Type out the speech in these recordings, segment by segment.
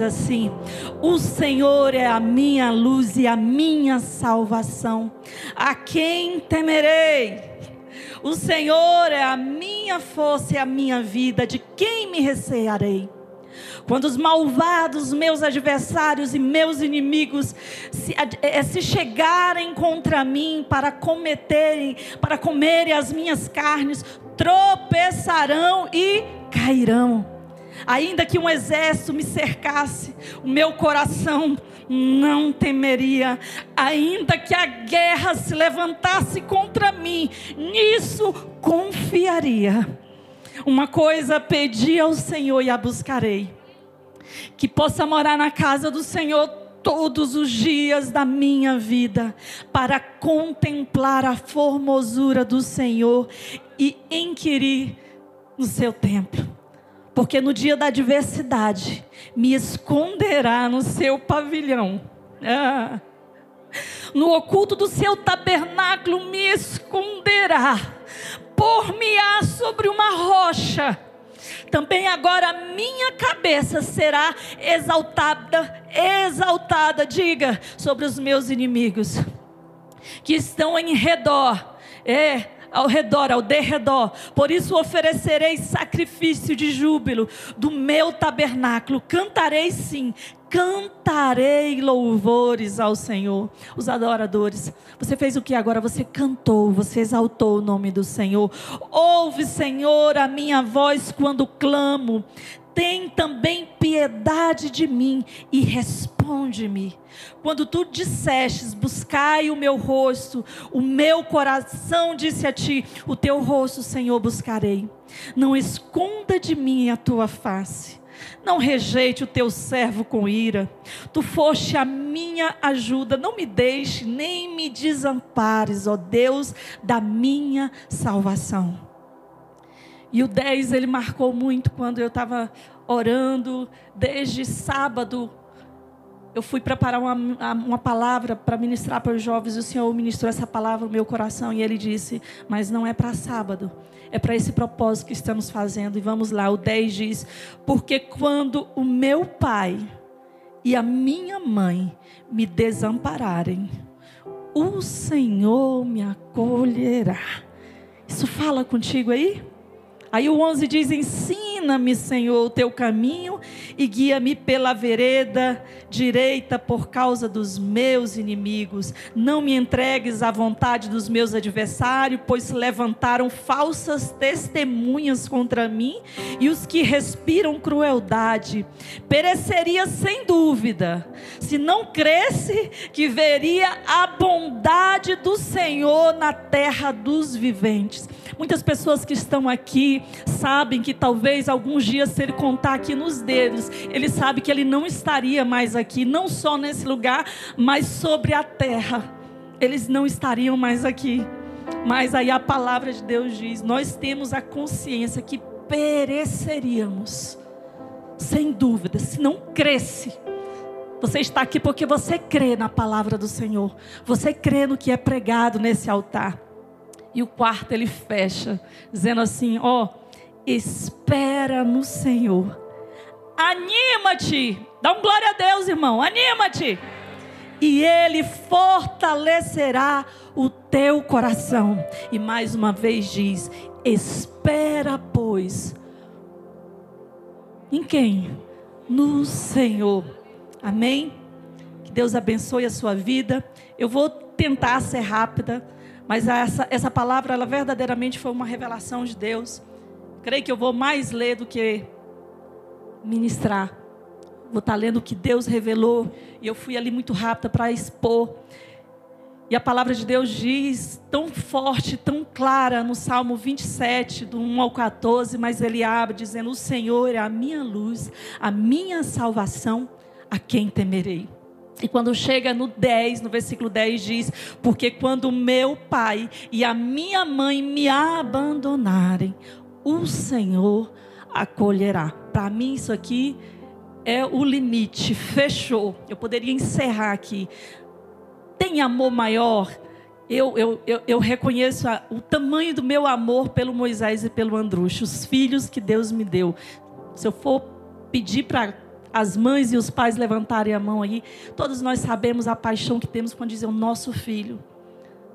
assim: O Senhor é a minha luz e a minha salvação. A quem temerei? O Senhor é a minha força e a minha vida. De quem me recearei? Quando os malvados, meus adversários e meus inimigos se, é, se chegarem contra mim para cometerem, para comerem as minhas carnes, tropeçarão e cairão. Ainda que um exército me cercasse, o meu coração não temeria. Ainda que a guerra se levantasse contra mim, nisso confiaria. Uma coisa pedi ao Senhor e a buscarei: que possa morar na casa do Senhor todos os dias da minha vida, para contemplar a formosura do Senhor e inquirir no seu templo. Porque no dia da adversidade, me esconderá no seu pavilhão. Ah. No oculto do seu tabernáculo me esconderá pôr-me-á sobre uma rocha. Também agora minha cabeça será exaltada, exaltada, diga, sobre os meus inimigos que estão em redor. É, ao redor, ao derredor. Por isso oferecerei sacrifício de júbilo do meu tabernáculo. Cantarei sim, cantarei louvores ao Senhor. Os adoradores, você fez o que agora? Você cantou, você exaltou o nome do Senhor. Ouve, Senhor, a minha voz quando clamo. Tem também piedade de mim e responde-me. Quando tu dissestes, buscai o meu rosto, o meu coração disse a ti: o teu rosto, Senhor, buscarei. Não esconda de mim a tua face. Não rejeite o teu servo com ira. Tu foste a minha ajuda. Não me deixe, nem me desampares, ó Deus da minha salvação. E o 10 ele marcou muito quando eu estava orando, desde sábado. Eu fui preparar uma, uma palavra para ministrar para os jovens, o Senhor ministrou essa palavra no meu coração, e Ele disse: Mas não é para sábado, é para esse propósito que estamos fazendo. E vamos lá, o 10 diz: Porque quando o meu pai e a minha mãe me desampararem, o Senhor me acolherá. Isso fala contigo aí? Aí o 11 diz: Ensina-me, Senhor, o teu caminho e guia-me pela vereda direita por causa dos meus inimigos. Não me entregues à vontade dos meus adversários, pois levantaram falsas testemunhas contra mim e os que respiram crueldade. Pereceria sem dúvida, se não cresce que veria a bondade do Senhor na terra dos viventes. Muitas pessoas que estão aqui sabem que talvez alguns dias, se ele contar aqui nos dedos, ele sabe que ele não estaria mais aqui, não só nesse lugar, mas sobre a terra. Eles não estariam mais aqui. Mas aí a palavra de Deus diz: nós temos a consciência que pereceríamos, sem dúvida, se não cresce. Você está aqui porque você crê na palavra do Senhor, você crê no que é pregado nesse altar. E o quarto ele fecha, dizendo assim: ó, oh, espera no Senhor. Anima-te. Dá um glória a Deus, irmão. Anima-te. E ele fortalecerá o teu coração. E mais uma vez diz: espera, pois. Em quem? No Senhor. Amém? Que Deus abençoe a sua vida. Eu vou tentar ser rápida mas essa, essa palavra, ela verdadeiramente foi uma revelação de Deus. Creio que eu vou mais ler do que ministrar. Vou estar lendo o que Deus revelou. E eu fui ali muito rápida para expor. E a palavra de Deus diz tão forte, tão clara no Salmo 27, do 1 ao 14, mas ele abre dizendo: O Senhor é a minha luz, a minha salvação, a quem temerei? E quando chega no 10, no versículo 10 diz: Porque quando meu pai e a minha mãe me abandonarem, o Senhor acolherá. Para mim, isso aqui é o limite, fechou. Eu poderia encerrar aqui. Tem amor maior? Eu, eu, eu, eu reconheço a, o tamanho do meu amor pelo Moisés e pelo Andrucho, os filhos que Deus me deu. Se eu for pedir para as mães e os pais levantarem a mão aí. Todos nós sabemos a paixão que temos quando dizer o nosso filho.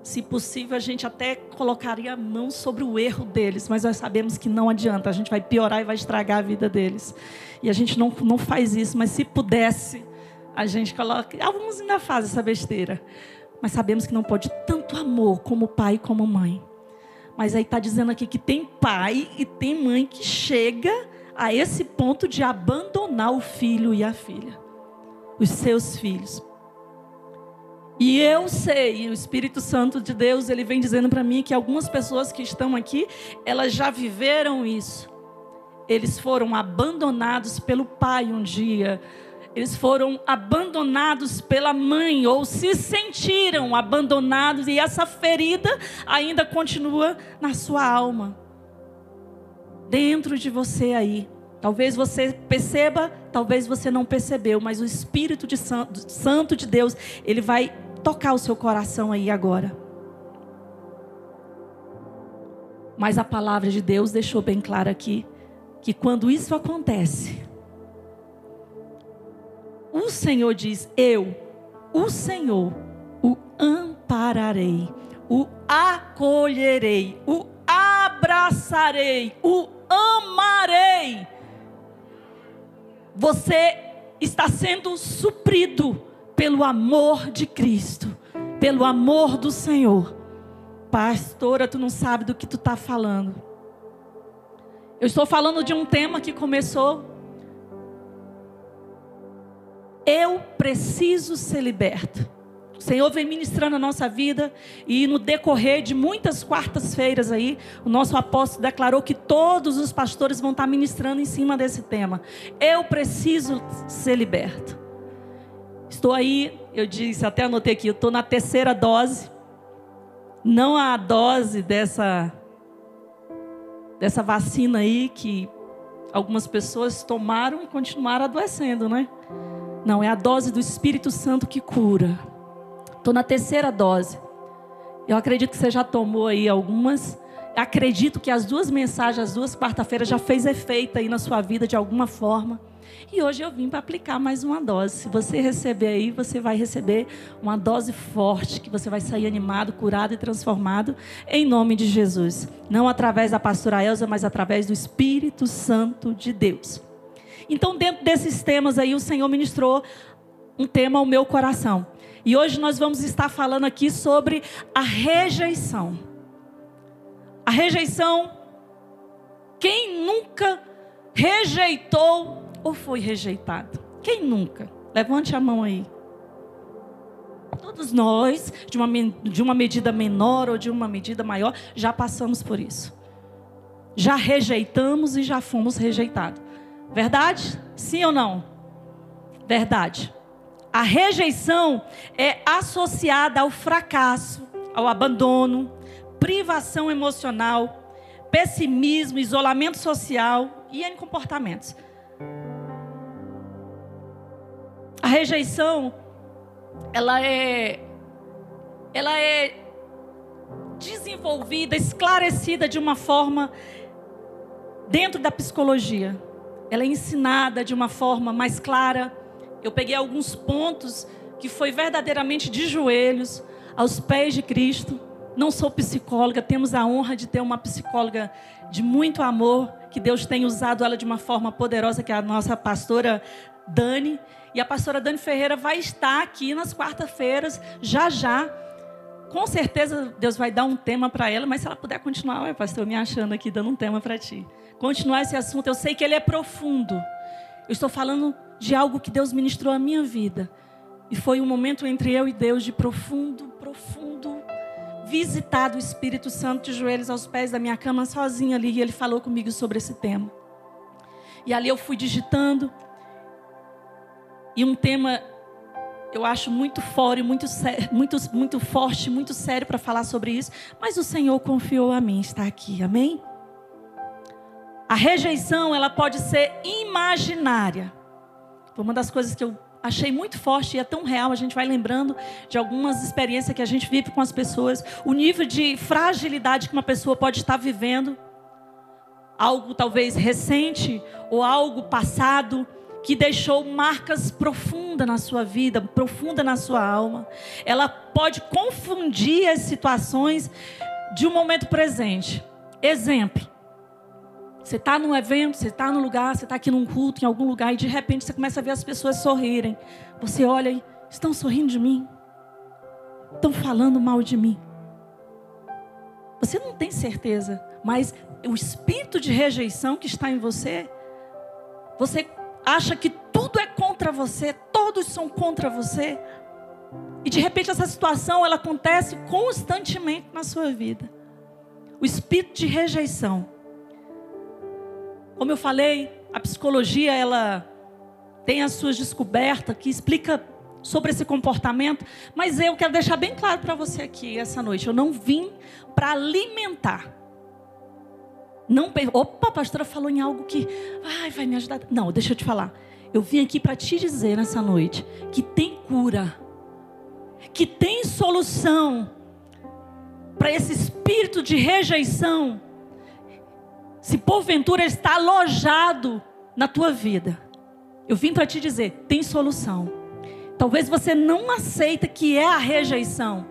Se possível, a gente até colocaria a mão sobre o erro deles, mas nós sabemos que não adianta, a gente vai piorar e vai estragar a vida deles. E a gente não, não faz isso, mas se pudesse, a gente coloca. Alguns ainda fazem essa besteira, mas sabemos que não pode tanto amor como pai e como mãe. Mas aí está dizendo aqui que tem pai e tem mãe que chega a esse ponto de abandonar o filho e a filha, os seus filhos. E eu sei, o Espírito Santo de Deus, ele vem dizendo para mim que algumas pessoas que estão aqui, elas já viveram isso. Eles foram abandonados pelo pai um dia. Eles foram abandonados pela mãe ou se sentiram abandonados e essa ferida ainda continua na sua alma. Dentro de você aí. Talvez você perceba, talvez você não percebeu, mas o Espírito de Santo, Santo de Deus, ele vai tocar o seu coração aí agora. Mas a palavra de Deus deixou bem claro aqui que quando isso acontece, o Senhor diz: Eu, o Senhor, o ampararei, o acolherei, o abraçarei, o amarei. Você está sendo suprido pelo amor de Cristo, pelo amor do Senhor. Pastora, tu não sabe do que tu está falando. Eu estou falando de um tema que começou. Eu preciso ser liberto. Senhor vem ministrando a nossa vida e no decorrer de muitas quartas-feiras aí, o nosso apóstolo declarou que todos os pastores vão estar ministrando em cima desse tema. Eu preciso ser liberto. Estou aí, eu disse, até anotei aqui, eu estou na terceira dose. Não a dose dessa, dessa vacina aí que algumas pessoas tomaram e continuaram adoecendo, né? Não, é a dose do Espírito Santo que cura. Estou na terceira dose. Eu acredito que você já tomou aí algumas. Acredito que as duas mensagens, as duas quarta-feiras já fez efeito aí na sua vida de alguma forma. E hoje eu vim para aplicar mais uma dose. Se você receber aí, você vai receber uma dose forte, que você vai sair animado, curado e transformado, em nome de Jesus. Não através da pastora Elza, mas através do Espírito Santo de Deus. Então, dentro desses temas aí, o Senhor ministrou um tema ao meu coração. E hoje nós vamos estar falando aqui sobre a rejeição. A rejeição, quem nunca rejeitou ou foi rejeitado? Quem nunca? Levante a mão aí. Todos nós, de uma, de uma medida menor ou de uma medida maior, já passamos por isso. Já rejeitamos e já fomos rejeitados. Verdade? Sim ou não? Verdade. A rejeição é associada ao fracasso, ao abandono, privação emocional, pessimismo, isolamento social e em comportamentos. A rejeição, ela é, ela é desenvolvida, esclarecida de uma forma dentro da psicologia. Ela é ensinada de uma forma mais clara. Eu peguei alguns pontos que foi verdadeiramente de joelhos aos pés de Cristo. Não sou psicóloga, temos a honra de ter uma psicóloga de muito amor, que Deus tem usado ela de uma forma poderosa, que é a nossa pastora Dani. E a pastora Dani Ferreira vai estar aqui nas quarta-feiras, já já. Com certeza Deus vai dar um tema para ela, mas se ela puder continuar, ué, pastor, me achando aqui, dando um tema para ti. Continuar esse assunto, eu sei que ele é profundo. Eu estou falando de algo que Deus ministrou à minha vida. E foi um momento entre eu e Deus de profundo, profundo visitar do Espírito Santo de joelhos aos pés da minha cama sozinha ali e ele falou comigo sobre esse tema. E ali eu fui digitando e um tema eu acho muito fora, muito, muito, muito forte, muito sério para falar sobre isso, mas o Senhor confiou a mim estar aqui, amém? A rejeição, ela pode ser imaginária. Foi uma das coisas que eu achei muito forte e é tão real, a gente vai lembrando de algumas experiências que a gente vive com as pessoas, o nível de fragilidade que uma pessoa pode estar vivendo, algo talvez recente ou algo passado, que deixou marcas profundas na sua vida, profunda na sua alma. Ela pode confundir as situações de um momento presente. Exemplo. Você está num evento, você está num lugar, você está aqui num culto, em algum lugar, e de repente você começa a ver as pessoas sorrirem. Você olha e estão sorrindo de mim? Estão falando mal de mim? Você não tem certeza, mas o espírito de rejeição que está em você, você acha que tudo é contra você, todos são contra você. E de repente essa situação ela acontece constantemente na sua vida. O espírito de rejeição. Como eu falei, a psicologia ela tem as suas descobertas que explica sobre esse comportamento, mas eu quero deixar bem claro para você aqui essa noite, eu não vim para alimentar. Não, opa, a pastora falou em algo que ai, vai me ajudar. Não, deixa eu te falar. Eu vim aqui para te dizer nessa noite que tem cura, que tem solução para esse espírito de rejeição se porventura está alojado na tua vida, eu vim para te dizer: tem solução. Talvez você não aceita que é a rejeição,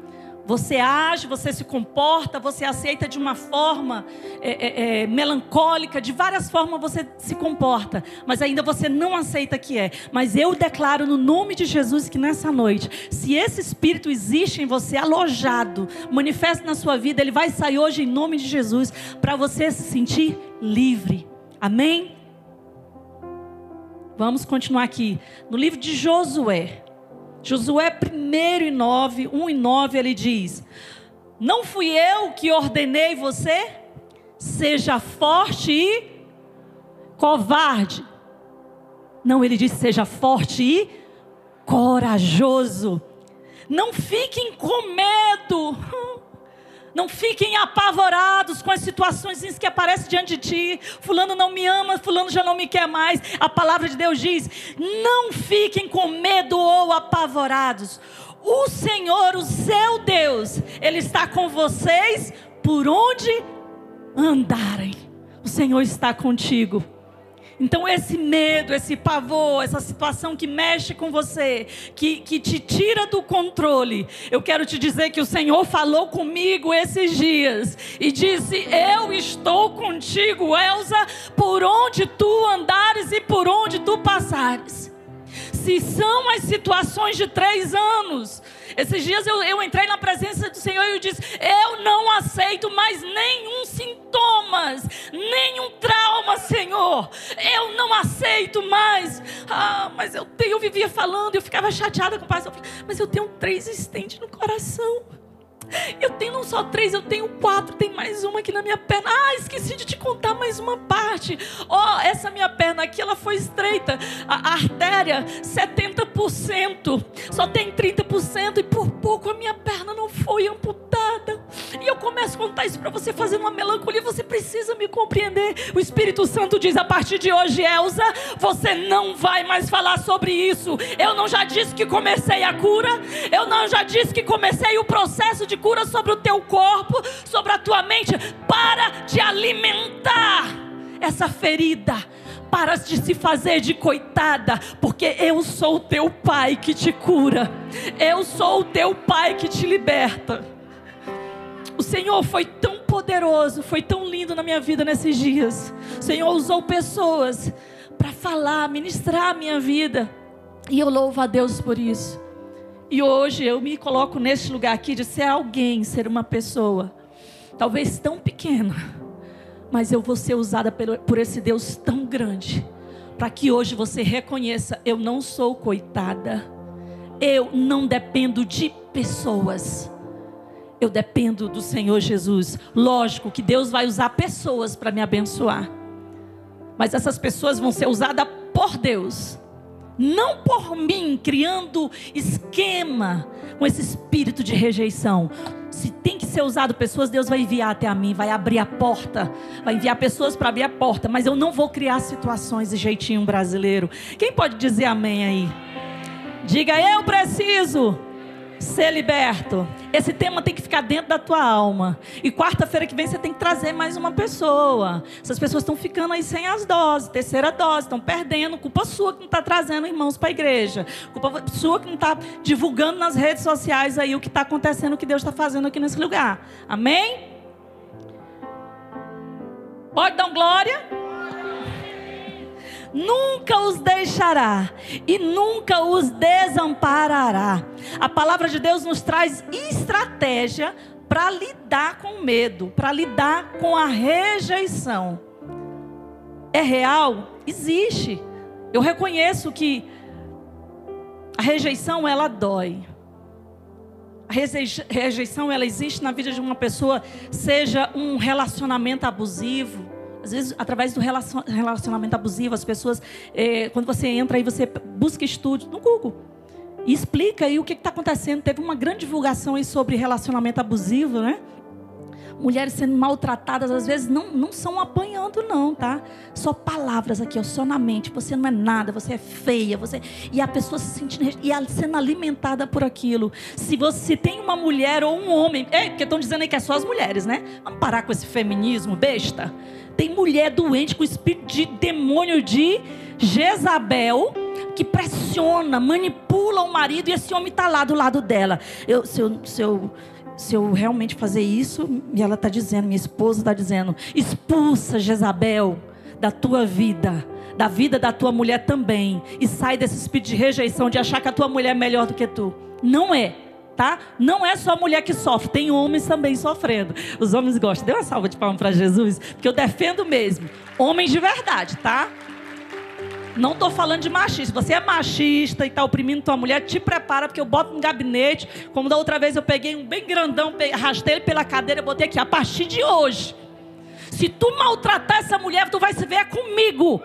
você age, você se comporta, você aceita de uma forma é, é, é, melancólica, de várias formas você se comporta, mas ainda você não aceita que é. Mas eu declaro no nome de Jesus que nessa noite, se esse espírito existe em você, alojado, manifesta na sua vida, ele vai sair hoje em nome de Jesus, para você se sentir livre. Amém? Vamos continuar aqui. No livro de Josué. Josué 1 e 9, 1 e 9, ele diz: Não fui eu que ordenei você? Seja forte e covarde. Não, ele diz: seja forte e corajoso. Não fiquem com medo. Não fiquem apavorados com as situações que aparecem diante de ti. Fulano não me ama, fulano já não me quer mais. A palavra de Deus diz: não fiquem com medo ou apavorados. O Senhor, o seu Deus, Ele está com vocês por onde andarem. O Senhor está contigo. Então, esse medo, esse pavor, essa situação que mexe com você, que, que te tira do controle, eu quero te dizer que o Senhor falou comigo esses dias e disse: Eu estou contigo, Elsa, por onde tu andares e por onde tu passares. Se são as situações de três anos, esses dias eu, eu entrei na presença do Senhor e eu disse: Eu não aceito mais nenhum sintomas, nenhum trauma, Senhor. Eu não aceito mais. Ah, mas eu, eu vivia falando, eu ficava chateada com o pastor. Mas eu tenho três estentes no coração. Eu tenho não só três, eu tenho quatro. Tem mais uma aqui na minha perna. Ah, esqueci de te contar mais uma parte. Ó, oh, essa minha perna aqui, ela foi estreita. A, artéria, 70%. Só tem 30%. E por pouco a minha perna não foi amputada. E eu começo a contar isso para você, fazendo uma melancolia. Você precisa me compreender. O Espírito Santo diz: a partir de hoje, Elsa, você não vai mais falar sobre isso. Eu não já disse que comecei a cura. Eu não já disse que comecei o processo de cura sobre o teu corpo, sobre a tua mente. Para de alimentar essa ferida. Para de se fazer de coitada, porque eu sou o teu pai que te cura. Eu sou o teu pai que te liberta. O Senhor foi tão poderoso, foi tão lindo na minha vida nesses dias. O Senhor usou pessoas para falar, ministrar a minha vida. E eu louvo a Deus por isso. E hoje eu me coloco neste lugar aqui de ser alguém, ser uma pessoa, talvez tão pequena, mas eu vou ser usada por esse Deus tão grande, para que hoje você reconheça: eu não sou coitada, eu não dependo de pessoas. Eu dependo do Senhor Jesus. Lógico que Deus vai usar pessoas para me abençoar. Mas essas pessoas vão ser usadas por Deus não por mim, criando esquema com esse espírito de rejeição. Se tem que ser usado pessoas, Deus vai enviar até a mim, vai abrir a porta, vai enviar pessoas para abrir a porta, mas eu não vou criar situações de jeitinho brasileiro. Quem pode dizer amém aí? Diga, eu preciso ser liberto. Esse tema tem que ficar dentro da tua alma. E quarta-feira que vem você tem que trazer mais uma pessoa. Essas pessoas estão ficando aí sem as doses, terceira dose, estão perdendo. Culpa sua que não está trazendo irmãos para a igreja. Culpa sua que não está divulgando nas redes sociais aí o que está acontecendo, o que Deus está fazendo aqui nesse lugar. Amém? Pode dar um glória? Nunca os deixará e nunca os desamparará. A palavra de Deus nos traz estratégia para lidar com o medo, para lidar com a rejeição. É real? Existe. Eu reconheço que a rejeição ela dói. A rejeição ela existe na vida de uma pessoa, seja um relacionamento abusivo, às vezes, através do relacionamento abusivo, as pessoas, é, quando você entra aí, você busca estudo no Google. E explica aí o que está acontecendo. Teve uma grande divulgação aí sobre relacionamento abusivo, né? mulheres sendo maltratadas, às vezes não, não são apanhando, não, tá? Só palavras aqui, ó, só na mente. Você não é nada, você é feia, você. E a pessoa se sentindo e sendo alimentada por aquilo. Se você tem uma mulher ou um homem, é, porque estão dizendo aí que é só as mulheres, né? Vamos parar com esse feminismo besta. Tem mulher doente com espírito de demônio de Jezabel que pressiona, manipula o marido e esse homem está lá do lado dela. Eu, se, eu, se, eu, se eu realmente fazer isso, e ela está dizendo, minha esposa está dizendo, expulsa Jezabel da tua vida, da vida da tua mulher também, e sai desse espírito de rejeição, de achar que a tua mulher é melhor do que tu. Não é tá? Não é só mulher que sofre, tem homens também sofrendo. Os homens gostam. Dê uma salva de palmas para Jesus, porque eu defendo mesmo. Homens de verdade, tá? Não estou falando de machista. Você é machista e está oprimindo tua mulher, te prepara, porque eu boto no gabinete. Como da outra vez eu peguei um bem grandão, arrastei ele pela cadeira e botei aqui. A partir de hoje, se tu maltratar essa mulher, tu vai se ver comigo.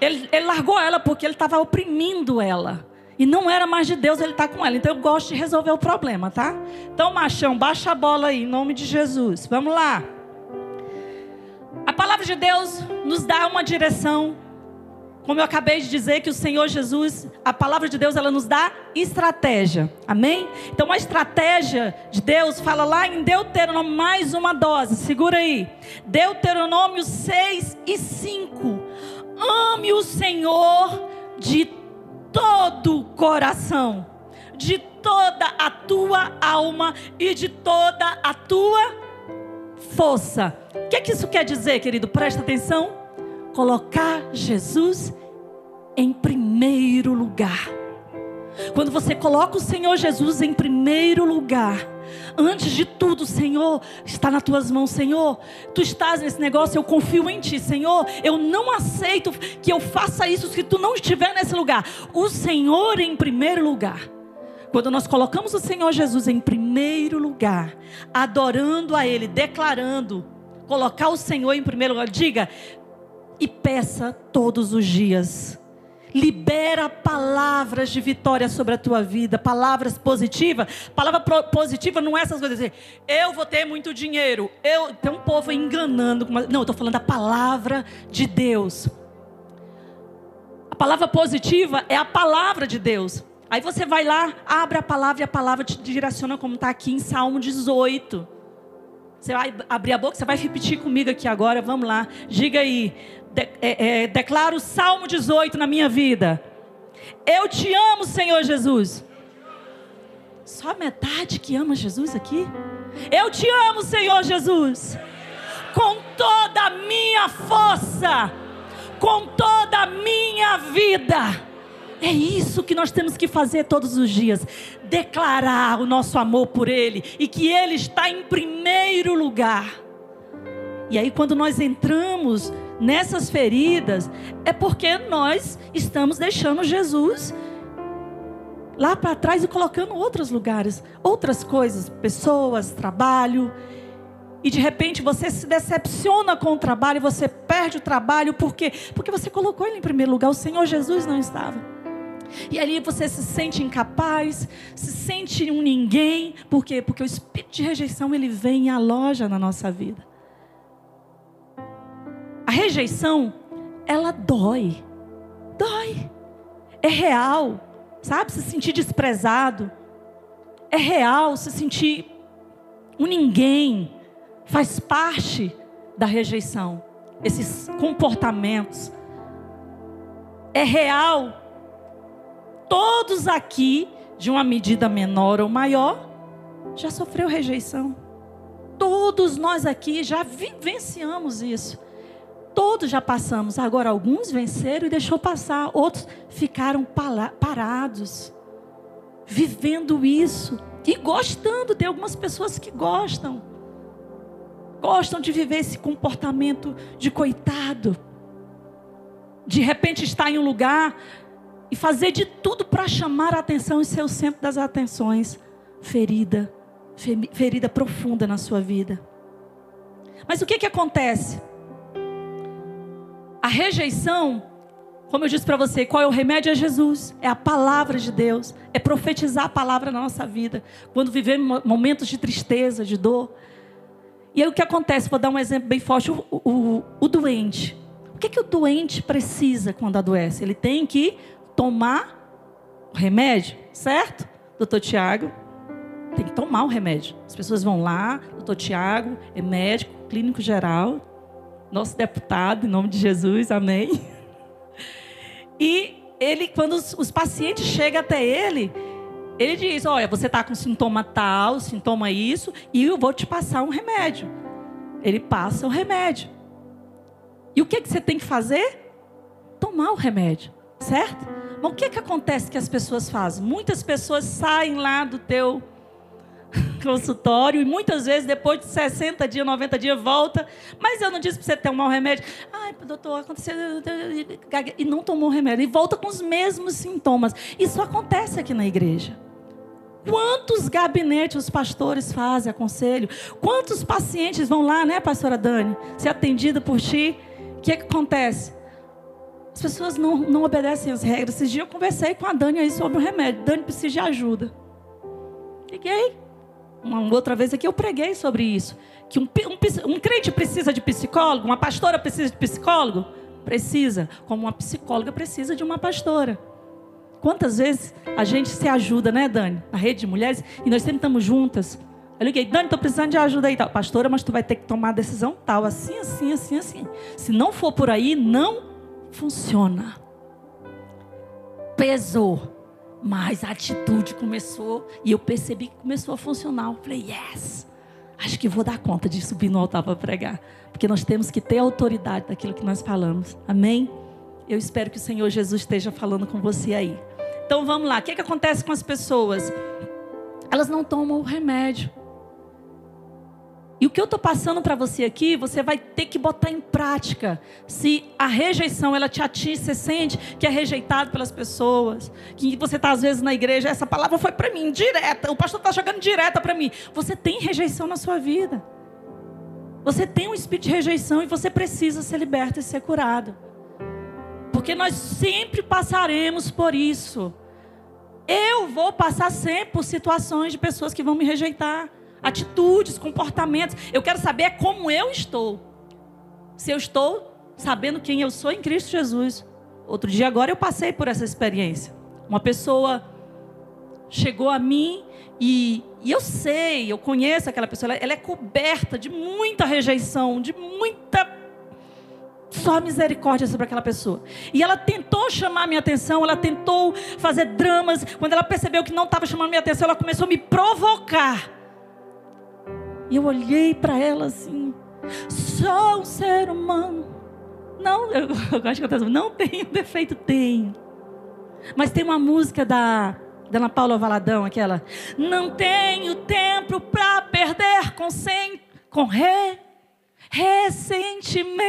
Ele, ele largou ela porque ele estava oprimindo ela. E não era mais de Deus ele estar tá com ela. Então eu gosto de resolver o problema, tá? Então, machão, baixa a bola aí, em nome de Jesus. Vamos lá. A palavra de Deus nos dá uma direção. Como eu acabei de dizer que o Senhor Jesus, a palavra de Deus, ela nos dá estratégia. Amém? Então a estratégia de Deus fala lá em Deuteronômio, mais uma dose, segura aí. Deuteronômio 6 e 5. Ame o Senhor de todo o coração, de toda a tua alma e de toda a tua força. O que, é que isso quer dizer, querido? Presta atenção. Colocar Jesus em primeiro lugar. Quando você coloca o Senhor Jesus em primeiro lugar, antes de tudo, Senhor, está nas tuas mãos, Senhor. Tu estás nesse negócio, eu confio em ti, Senhor. Eu não aceito que eu faça isso se tu não estiver nesse lugar. O Senhor em primeiro lugar. Quando nós colocamos o Senhor Jesus em primeiro lugar, adorando a Ele, declarando, colocar o Senhor em primeiro lugar, diga e peça todos os dias libera palavras de vitória sobre a tua vida, palavras positivas. Palavra positiva não é essas coisas assim, eu vou ter muito dinheiro. Eu tem um povo enganando, não, eu estou falando da palavra de Deus. A palavra positiva é a palavra de Deus. Aí você vai lá, abre a palavra e a palavra te direciona como está aqui em Salmo 18. Você vai abrir a boca, você vai repetir comigo aqui agora, vamos lá. Diga aí, de, é, é, declaro o Salmo 18 na minha vida. Eu te amo, Senhor Jesus. Só metade que ama Jesus aqui? Eu te amo, Senhor Jesus. Com toda a minha força, com toda a minha vida. É isso que nós temos que fazer todos os dias: declarar o nosso amor por Ele e que Ele está em primeiro lugar. E aí, quando nós entramos nessas feridas, é porque nós estamos deixando Jesus lá para trás e colocando outros lugares, outras coisas, pessoas, trabalho. E de repente você se decepciona com o trabalho, você perde o trabalho, por quê? Porque você colocou ele em primeiro lugar, o Senhor Jesus não estava. E ali você se sente incapaz, se sente um ninguém. Por quê? Porque o espírito de rejeição ele vem e aloja na nossa vida. A rejeição, ela dói. Dói. É real. Sabe? Se sentir desprezado. é real se sentir um ninguém, faz parte da rejeição, esses comportamentos. É real. Todos aqui, de uma medida menor ou maior, já sofreu rejeição. Todos nós aqui já vivenciamos isso. Todos já passamos. Agora, alguns venceram e deixou passar. Outros ficaram parados, vivendo isso e gostando. Tem algumas pessoas que gostam. Gostam de viver esse comportamento de coitado. De repente estar em um lugar e fazer de tudo para chamar a atenção e ser o centro das atenções. Ferida ferida profunda na sua vida. Mas o que, que acontece? A rejeição, como eu disse para você, qual é o remédio? É Jesus, é a palavra de Deus, é profetizar a palavra na nossa vida, quando vivemos momentos de tristeza, de dor. E aí o que acontece? Vou dar um exemplo bem forte: o, o, o doente. O que, que o doente precisa quando adoece? Ele tem que tomar o remédio, certo? Doutor Tiago, tem que tomar o remédio. As pessoas vão lá, doutor Tiago, é médico, clínico geral, nosso deputado, em nome de Jesus, amém. E ele, quando os, os pacientes chegam até ele, ele diz: Olha, você está com sintoma tal, sintoma isso, e eu vou te passar um remédio. Ele passa o remédio. E o que, que você tem que fazer? Tomar o remédio, certo? Mas o que, que acontece que as pessoas fazem? Muitas pessoas saem lá do teu consultório e muitas vezes depois de 60 dias, 90 dias volta, mas eu não disse para você ter um mau remédio. Ai, doutor, aconteceu e não tomou remédio e volta com os mesmos sintomas. Isso acontece aqui na igreja. Quantos gabinetes os pastores fazem, aconselho? Quantos pacientes vão lá, né, pastora Dani, ser atendida por ti? O que, é que acontece? As pessoas não, não obedecem as regras. Esses dias eu conversei com a Dani aí sobre o remédio. Dani precisa de ajuda. Liguei uma outra vez aqui eu preguei sobre isso. Que um, um, um crente precisa de psicólogo, uma pastora precisa de psicólogo? Precisa, como uma psicóloga precisa de uma pastora. Quantas vezes a gente se ajuda, né, Dani? Na rede de mulheres, e nós sempre estamos juntas. Eu liguei, Dani, estou precisando de ajuda aí, tal. Pastora, mas tu vai ter que tomar a decisão tal, assim, assim, assim, assim. Se não for por aí, não funciona. Pesou. Mas a atitude começou e eu percebi que começou a funcionar. Eu falei, yes, acho que vou dar conta de subir no altar para pregar. Porque nós temos que ter autoridade daquilo que nós falamos. Amém? Eu espero que o Senhor Jesus esteja falando com você aí. Então vamos lá. O que, é que acontece com as pessoas? Elas não tomam o remédio. E o que eu estou passando para você aqui, você vai ter que botar em prática. Se a rejeição ela te atinge, você sente que é rejeitado pelas pessoas, que você está às vezes na igreja, essa palavra foi para mim, direta, o pastor está jogando direta para mim. Você tem rejeição na sua vida. Você tem um espírito de rejeição e você precisa ser liberto e ser curado. Porque nós sempre passaremos por isso. Eu vou passar sempre por situações de pessoas que vão me rejeitar atitudes, comportamentos. Eu quero saber como eu estou. Se eu estou sabendo quem eu sou em Cristo Jesus. Outro dia agora eu passei por essa experiência. Uma pessoa chegou a mim e, e eu sei, eu conheço aquela pessoa, ela, ela é coberta de muita rejeição, de muita só misericórdia sobre aquela pessoa. E ela tentou chamar minha atenção, ela tentou fazer dramas. Quando ela percebeu que não estava chamando minha atenção, ela começou a me provocar. E eu olhei para ela assim, só um ser humano. Não, eu, eu gosto de cantar não tem defeito, tem. Mas tem uma música da, Ana Paula Valadão, aquela. Não tenho tempo para perder com, sem, com re, ressentimento.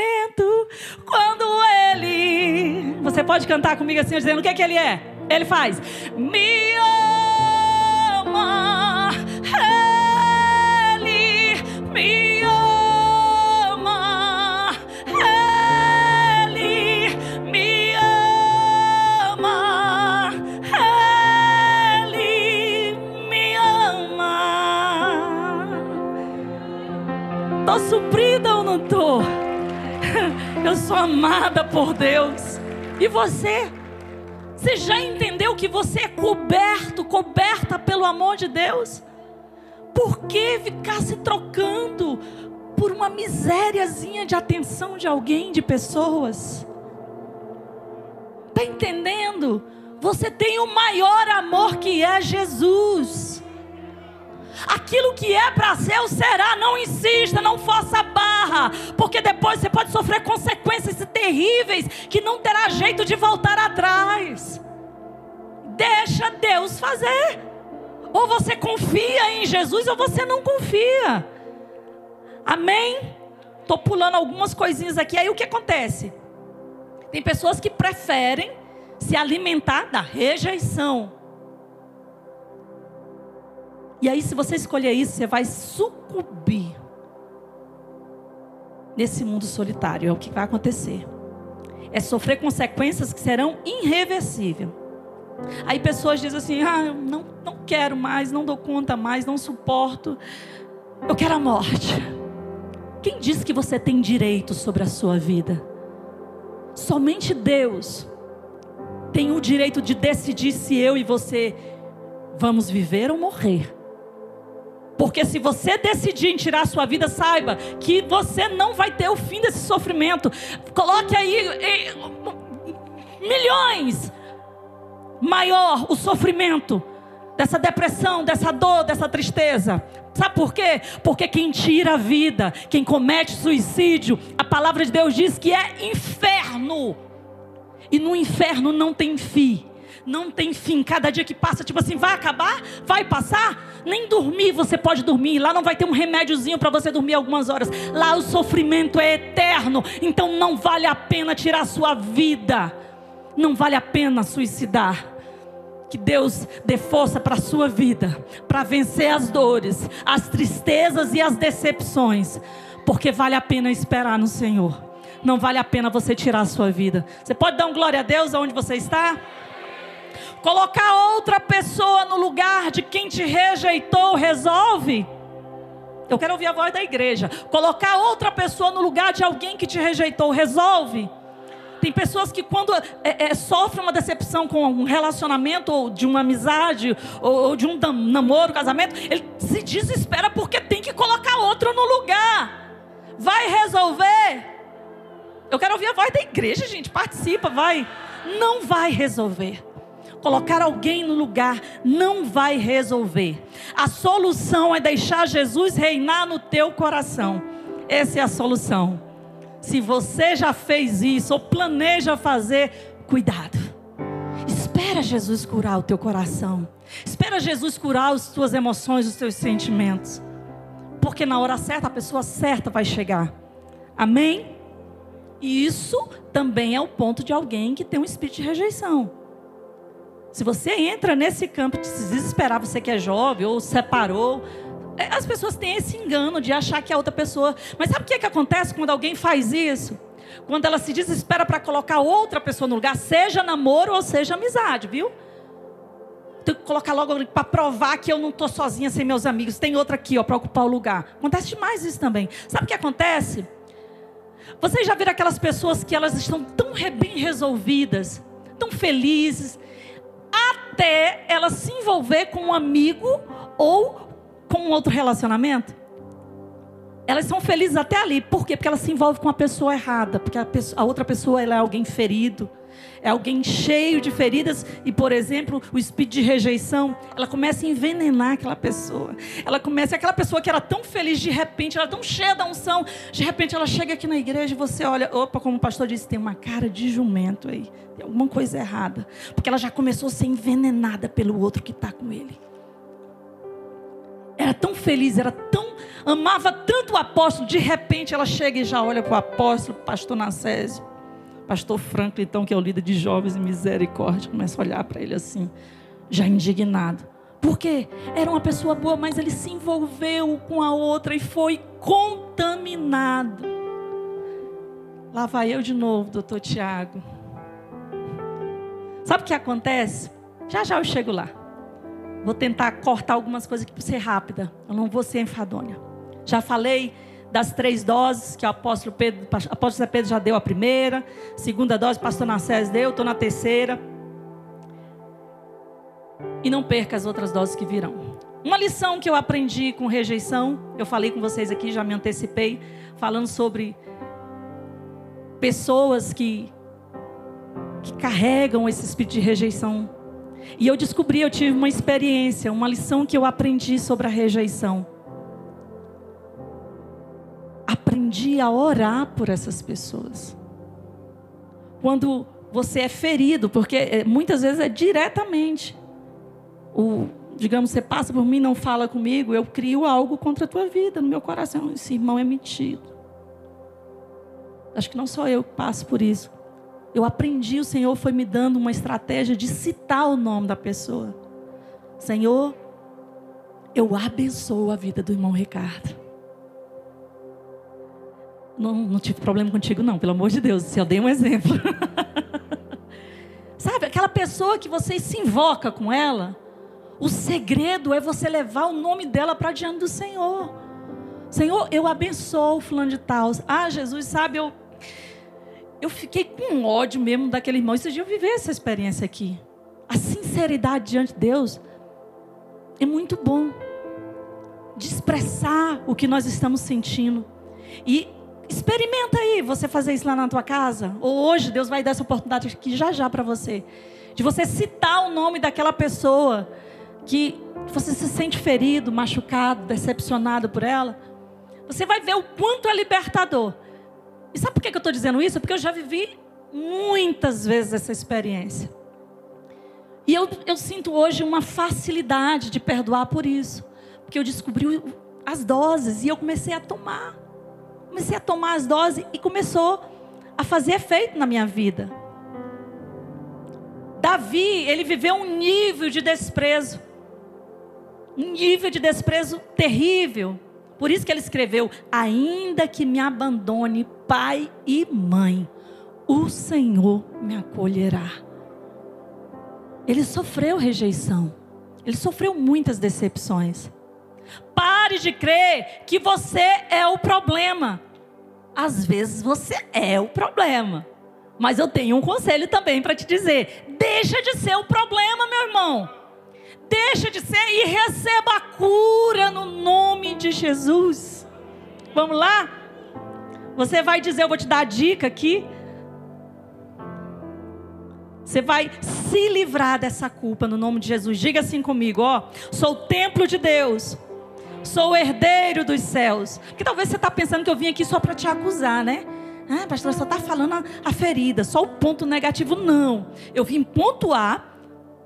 Quando ele. Você pode cantar comigo assim, dizendo o que, é que ele é? Ele faz. Me ama. Me ama, Ele me ama, Ele me ama. Tô suprida ou não tô? Eu sou amada por Deus. E você? Você já entendeu que você é coberto, coberta pelo amor de Deus? Por que ficar se trocando por uma misériazinha de atenção de alguém, de pessoas? Está entendendo? Você tem o maior amor que é Jesus. Aquilo que é para ser, o será. Não insista, não força a barra, porque depois você pode sofrer consequências terríveis que não terá jeito de voltar atrás. Deixa Deus fazer. Ou você confia em Jesus ou você não confia. Amém? Estou pulando algumas coisinhas aqui. Aí o que acontece? Tem pessoas que preferem se alimentar da rejeição. E aí, se você escolher isso, você vai sucumbir nesse mundo solitário. É o que vai acontecer. É sofrer consequências que serão irreversíveis. Aí pessoas dizem assim: ah, não, não quero mais, não dou conta mais, não suporto. Eu quero a morte. Quem diz que você tem direito sobre a sua vida? Somente Deus tem o direito de decidir se eu e você vamos viver ou morrer. Porque se você decidir em tirar a sua vida, saiba que você não vai ter o fim desse sofrimento. Coloque aí milhões maior o sofrimento dessa depressão, dessa dor, dessa tristeza. Sabe por quê? Porque quem tira a vida, quem comete suicídio, a palavra de Deus diz que é inferno. E no inferno não tem fim não tem fim. Cada dia que passa, tipo assim, vai acabar? Vai passar? Nem dormir você pode dormir. Lá não vai ter um remédiozinho para você dormir algumas horas. Lá o sofrimento é eterno. Então não vale a pena tirar a sua vida. Não vale a pena suicidar. Que Deus dê força para a sua vida, para vencer as dores, as tristezas e as decepções, porque vale a pena esperar no Senhor. Não vale a pena você tirar a sua vida. Você pode dar um glória a Deus aonde você está? Colocar outra pessoa no lugar de quem te rejeitou resolve? Eu quero ouvir a voz da igreja. Colocar outra pessoa no lugar de alguém que te rejeitou resolve? Tem pessoas que quando é, é, sofrem uma decepção com um relacionamento, ou de uma amizade, ou, ou de um namoro, casamento, ele se desespera porque tem que colocar outro no lugar. Vai resolver? Eu quero ouvir a voz da igreja, gente. Participa, vai. Não vai resolver. Colocar alguém no lugar não vai resolver. A solução é deixar Jesus reinar no teu coração. Essa é a solução. Se você já fez isso ou planeja fazer, cuidado. Espera Jesus curar o teu coração. Espera Jesus curar as tuas emoções, os teus sentimentos. Porque na hora certa a pessoa certa vai chegar. Amém? E isso também é o ponto de alguém que tem um espírito de rejeição. Se você entra nesse campo de se desesperar, você que é jovem ou separou, as pessoas têm esse engano de achar que a outra pessoa. Mas sabe o que, é que acontece quando alguém faz isso? Quando ela se desespera para colocar outra pessoa no lugar, seja namoro ou seja amizade, viu? Tem que colocar logo para provar que eu não estou sozinha sem meus amigos. Tem outra aqui, ó, para ocupar o lugar. Acontece demais isso também. Sabe o que acontece? Vocês já viram aquelas pessoas que elas estão tão bem resolvidas, tão felizes, até ela se envolver com um amigo ou com um outro relacionamento. Elas são felizes até ali. Por quê? Porque ela se envolve com a pessoa errada. Porque a, pessoa, a outra pessoa é alguém ferido. É alguém cheio de feridas. E, por exemplo, o espírito de rejeição. Ela começa a envenenar aquela pessoa. Ela começa. Aquela pessoa que era tão feliz, de repente, ela é tão cheia da unção. De repente, ela chega aqui na igreja e você olha. Opa, como o pastor disse, tem uma cara de jumento aí. Tem alguma coisa errada. Porque ela já começou a ser envenenada pelo outro que está com ele. Era tão feliz, era tão. amava tanto o apóstolo. De repente ela chega e já olha para o apóstolo, pastor Nacésio. Pastor Franklin, então, que é o líder de jovens em misericórdia, começa a olhar para ele assim, já indignado. Por quê? Era uma pessoa boa, mas ele se envolveu com a outra e foi contaminado. Lá vai eu de novo, doutor Tiago. Sabe o que acontece? Já já eu chego lá. Vou tentar cortar algumas coisas aqui para ser rápida. Eu não vou ser enfadonha. Já falei das três doses que o apóstolo Pedro, apóstolo Pedro já deu a primeira, segunda dose, pastor Nassés deu, estou na terceira. e não perca as outras doses que virão. Uma lição que eu aprendi com rejeição, eu falei com vocês aqui, já me antecipei, falando sobre pessoas que, que carregam esse espírito de rejeição. E eu descobri, eu tive uma experiência, uma lição que eu aprendi sobre a rejeição. Aprendi a orar por essas pessoas. Quando você é ferido, porque eh, muitas vezes é diretamente. O, digamos, você passa por mim, não fala comigo, eu crio algo contra a tua vida no meu coração. Esse irmão é mentido. Acho que não só eu que passo por isso. Eu aprendi, o Senhor foi me dando uma estratégia de citar o nome da pessoa. Senhor, eu abençoo a vida do irmão Ricardo. Não, não tive problema contigo, não, pelo amor de Deus. Se eu dei um exemplo. Sabe, aquela pessoa que você se invoca com ela, o segredo é você levar o nome dela para diante do Senhor. Senhor, eu abençoo o fulano de tal. Ah, Jesus, sabe, eu eu fiquei com ódio mesmo daquele irmão. Esses dias eu vivi essa experiência aqui. A sinceridade diante de Deus é muito bom. De expressar o que nós estamos sentindo. E experimenta aí você fazer isso lá na tua casa. Ou hoje Deus vai dar essa oportunidade aqui já já para você. De você citar o nome daquela pessoa que você se sente ferido, machucado, decepcionado por ela. Você vai ver o quanto é libertador e sabe por que eu estou dizendo isso? Porque eu já vivi muitas vezes essa experiência. E eu, eu sinto hoje uma facilidade de perdoar por isso. Porque eu descobri as doses e eu comecei a tomar. Comecei a tomar as doses e começou a fazer efeito na minha vida. Davi, ele viveu um nível de desprezo. Um nível de desprezo terrível. Por isso que ele escreveu: Ainda que me abandone pai e mãe, o Senhor me acolherá. Ele sofreu rejeição, ele sofreu muitas decepções. Pare de crer que você é o problema. Às vezes você é o problema. Mas eu tenho um conselho também para te dizer: deixa de ser o problema, meu irmão. Deixa de ser e receba a cura no nome de Jesus. Vamos lá? Você vai dizer, eu vou te dar a dica aqui. Você vai se livrar dessa culpa no nome de Jesus. Diga assim comigo, ó. Sou o templo de Deus. Sou o herdeiro dos céus. Que talvez você está pensando que eu vim aqui só para te acusar, né? Ah, pastor, só está falando a, a ferida, só o ponto negativo. Não. Eu vim pontuar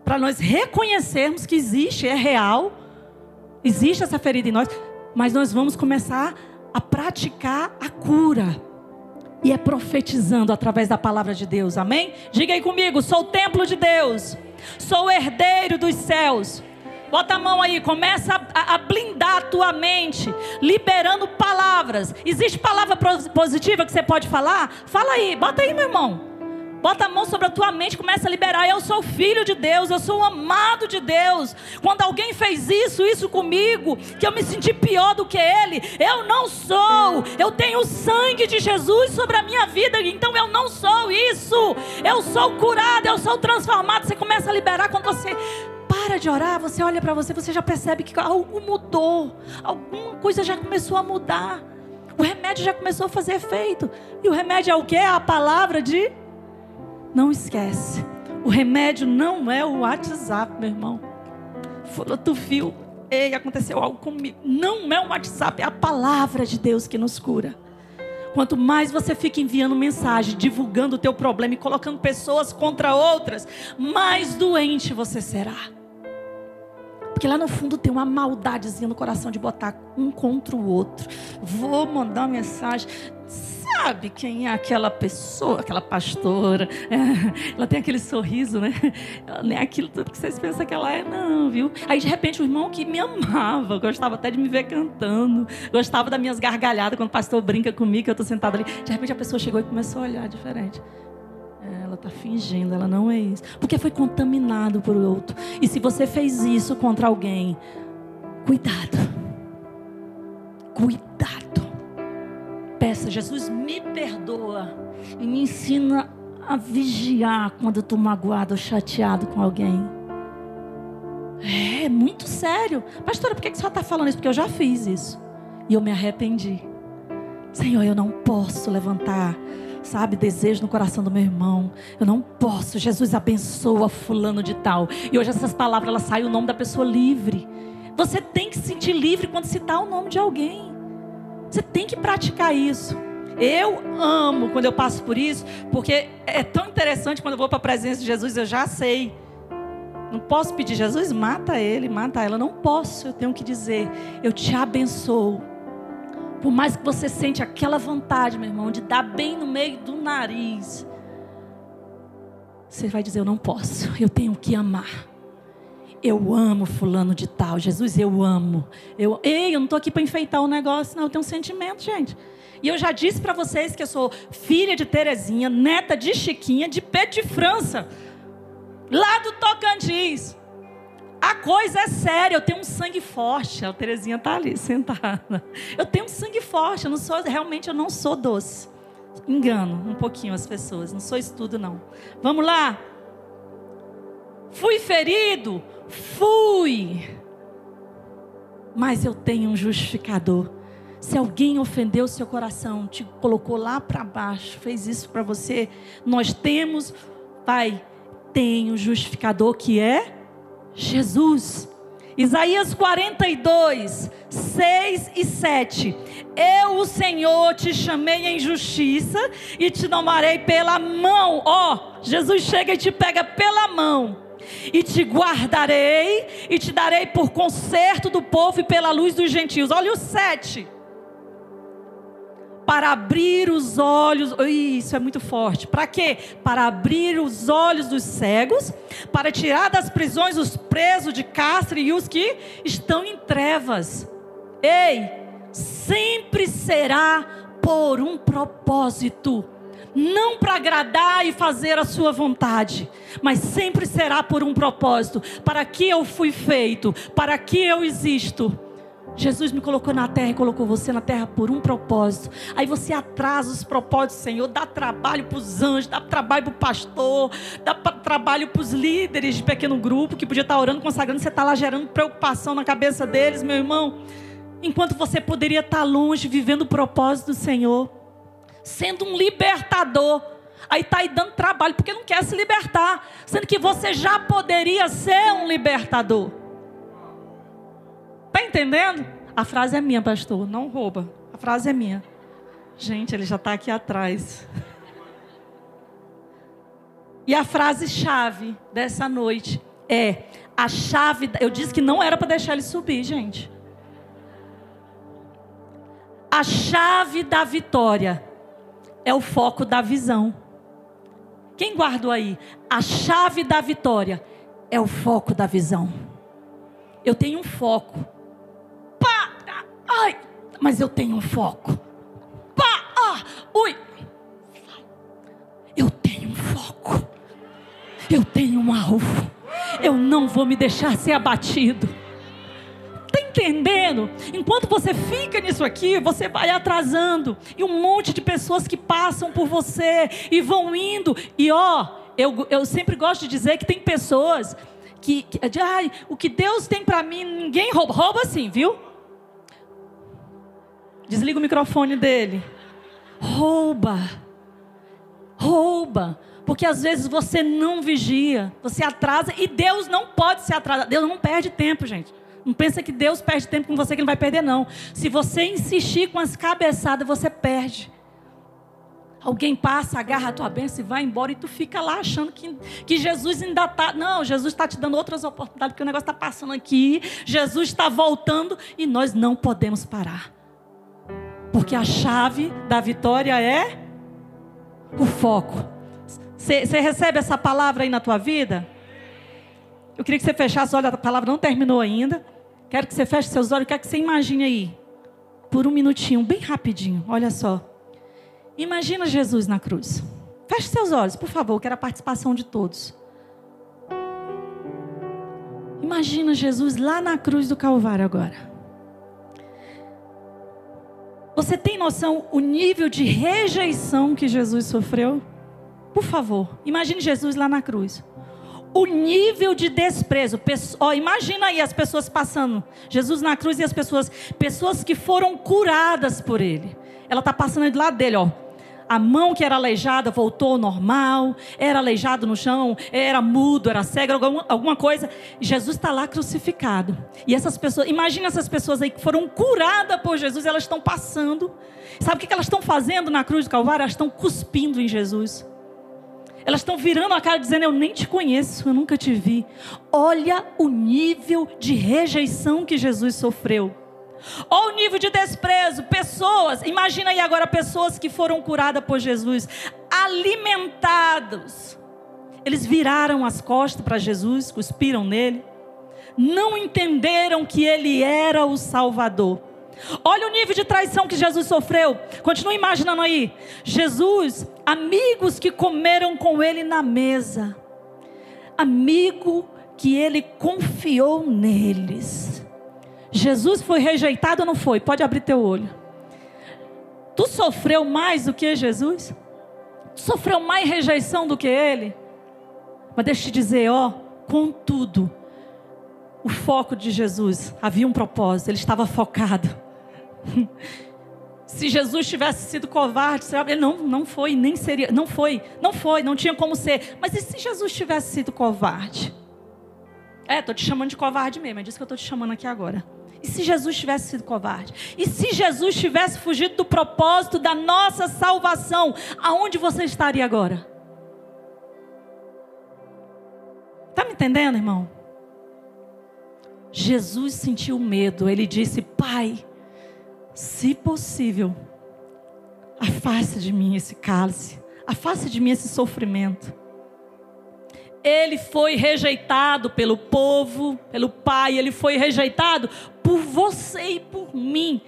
para nós reconhecermos que existe, é real, existe essa ferida em nós, mas nós vamos começar a praticar a cura. E é profetizando através da palavra de Deus, amém? Diga aí comigo: sou o templo de Deus, sou o herdeiro dos céus. Bota a mão aí, começa a, a, blindar a tua mente, liberando palavras. Existe palavra positiva que você pode falar? Fala aí, bota aí, meu irmão. Bota a mão sobre a tua mente, começa a liberar. Eu sou filho de Deus, eu sou amado de Deus. Quando alguém fez isso, isso comigo, que eu me senti pior do que ele, eu não sou. Eu tenho o sangue de Jesus sobre a minha vida, então eu não sou isso. Eu sou curado, eu sou transformado. Você começa a liberar quando você para de orar, você olha para você, você já percebe que algo mudou, alguma coisa já começou a mudar. O remédio já começou a fazer efeito. E o remédio é o que? É a palavra de não esquece. O remédio não é o WhatsApp, meu irmão. Falou, tu viu? Ei, aconteceu algo comigo. Não é o WhatsApp, é a palavra de Deus que nos cura. Quanto mais você fica enviando mensagem, divulgando o teu problema e colocando pessoas contra outras, mais doente você será. Porque lá no fundo tem uma maldadezinha no coração de botar um contra o outro. Vou mandar uma mensagem sabe quem é aquela pessoa, aquela pastora. É, ela tem aquele sorriso, né? Ela é aquilo tudo que vocês pensam que ela é, não, viu? Aí de repente o irmão que me amava, gostava até de me ver cantando, gostava das minhas gargalhadas quando o pastor brinca comigo, que eu estou sentada ali. De repente a pessoa chegou e começou a olhar diferente. Ela está fingindo, ela não é isso. Porque foi contaminado por outro. E se você fez isso contra alguém, cuidado. Cuidado. Peça, Jesus, me perdoa e me ensina a vigiar quando eu estou magoado ou chateado com alguém. É, muito sério. Pastora, por que você está falando isso? Porque eu já fiz isso. E eu me arrependi. Senhor, eu não posso levantar, sabe, desejo no coração do meu irmão. Eu não posso. Jesus abençoa fulano de tal. E hoje essas palavras, elas saem o nome da pessoa livre. Você tem que se sentir livre quando citar o nome de alguém. Você tem que praticar isso. Eu amo quando eu passo por isso, porque é tão interessante quando eu vou para a presença de Jesus, eu já sei. Não posso pedir, Jesus, mata ele, mata ela. Não posso, eu tenho que dizer, eu te abençoo. Por mais que você sente aquela vontade, meu irmão, de dar bem no meio do nariz, você vai dizer, eu não posso, eu tenho que amar. Eu amo fulano de tal, Jesus, eu amo. Eu, ei, eu não estou aqui para enfeitar o negócio, não, eu tenho um sentimento, gente. E eu já disse para vocês que eu sou filha de Terezinha, neta de Chiquinha, de Pedro de França, lá do Tocantins. Coisa é séria, eu tenho um sangue forte. A Terezinha está ali sentada. Eu tenho um sangue forte, eu não sou, realmente eu não sou doce. Engano um pouquinho as pessoas, não sou estudo não. Vamos lá. Fui ferido, fui. Mas eu tenho um justificador. Se alguém ofendeu seu coração, te colocou lá para baixo, fez isso para você, nós temos, Pai, tem um justificador que é Jesus. Isaías 42, 6 e 7. Eu, o Senhor, te chamei em justiça e te nomarei pela mão. Ó, oh, Jesus chega e te pega pela mão. E te guardarei e te darei por conserto do povo e pela luz dos gentios. Olha o 7 para abrir os olhos, isso é muito forte. Para quê? Para abrir os olhos dos cegos, para tirar das prisões os presos de cárcere e os que estão em trevas. Ei, sempre será por um propósito não para agradar e fazer a sua vontade, mas sempre será por um propósito, para que eu fui feito, para que eu existo. Jesus me colocou na terra e colocou você na terra por um propósito. Aí você atrasa os propósitos, Senhor, dá trabalho para os anjos, dá trabalho para o pastor, dá trabalho para os líderes de pequeno grupo que podia estar orando, consagrando, você está lá gerando preocupação na cabeça deles, meu irmão. Enquanto você poderia estar longe, vivendo o propósito do Senhor, sendo um libertador. Aí está aí dando trabalho porque não quer se libertar, sendo que você já poderia ser um libertador. Está entendendo? A frase é minha, pastor. Não rouba. A frase é minha. Gente, ele já está aqui atrás. E a frase-chave dessa noite é: a chave. Eu disse que não era para deixar ele subir, gente. A chave da vitória é o foco da visão. Quem guardou aí? A chave da vitória é o foco da visão. Eu tenho um foco. Ai, mas eu tenho um foco. Pá, ah, ui. Eu tenho um foco. Eu tenho um alvo. Eu não vou me deixar ser abatido. Está entendendo? Enquanto você fica nisso aqui, você vai atrasando. E um monte de pessoas que passam por você e vão indo. E ó, eu, eu sempre gosto de dizer que tem pessoas que, que ai, o que Deus tem para mim, ninguém rouba. Rouba sim, viu? Desliga o microfone dele. Rouba. Rouba. Porque às vezes você não vigia, você atrasa e Deus não pode se atrasar. Deus não perde tempo, gente. Não pensa que Deus perde tempo com você que não vai perder, não. Se você insistir com as cabeçadas, você perde. Alguém passa, agarra a tua bênção e vai embora e tu fica lá achando que, que Jesus ainda está. Não, Jesus está te dando outras oportunidades, porque o negócio está passando aqui. Jesus está voltando e nós não podemos parar. Porque a chave da vitória é o foco. Você recebe essa palavra aí na tua vida? Eu queria que você fechasse os olhos, a palavra não terminou ainda. Quero que você feche seus olhos, quero que você imagine aí, por um minutinho, bem rapidinho, olha só. Imagina Jesus na cruz. Feche seus olhos, por favor, quero a participação de todos. Imagina Jesus lá na cruz do Calvário agora. Você tem noção o nível de rejeição que Jesus sofreu? Por favor, imagine Jesus lá na cruz. o nível de desprezo. Oh, imagina aí as pessoas passando. Jesus na cruz e as pessoas, pessoas que foram curadas por ele. Ela está passando do lado dele, ó. A mão que era aleijada voltou ao normal, era aleijado no chão, era mudo, era cego, alguma, coisa. Jesus está lá crucificado. E essas pessoas, imagina essas pessoas aí que foram curadas por Jesus, elas estão passando. Sabe o que elas estão fazendo na cruz do Calvário? Elas estão cuspindo em Jesus. Elas estão virando a cara dizendo: Eu nem te conheço, eu nunca te vi. Olha o nível de rejeição que Jesus sofreu. Olha o nível de desprezo. Pessoas, imagina aí agora pessoas que foram curadas por Jesus, alimentados. Eles viraram as costas para Jesus, cuspiram nele. Não entenderam que ele era o Salvador. Olha o nível de traição que Jesus sofreu. Continua imaginando aí. Jesus, amigos que comeram com ele na mesa. Amigo que ele confiou neles. Jesus foi rejeitado ou não foi? Pode abrir teu olho. Tu sofreu mais do que Jesus? Tu sofreu mais rejeição do que ele? Mas deixa eu te dizer, ó, contudo, o foco de Jesus havia um propósito, ele estava focado. Se Jesus tivesse sido covarde, ele não, não foi, nem seria, não foi, não foi, não tinha como ser. Mas e se Jesus tivesse sido covarde? É, estou te chamando de covarde mesmo, é disso que eu estou te chamando aqui agora. E se Jesus tivesse sido covarde? E se Jesus tivesse fugido do propósito da nossa salvação, aonde você estaria agora? Está me entendendo, irmão? Jesus sentiu medo, ele disse: Pai, se possível, afaste de mim esse cálice, afaste de mim esse sofrimento. Ele foi rejeitado pelo povo, pelo Pai, ele foi rejeitado você e por mim.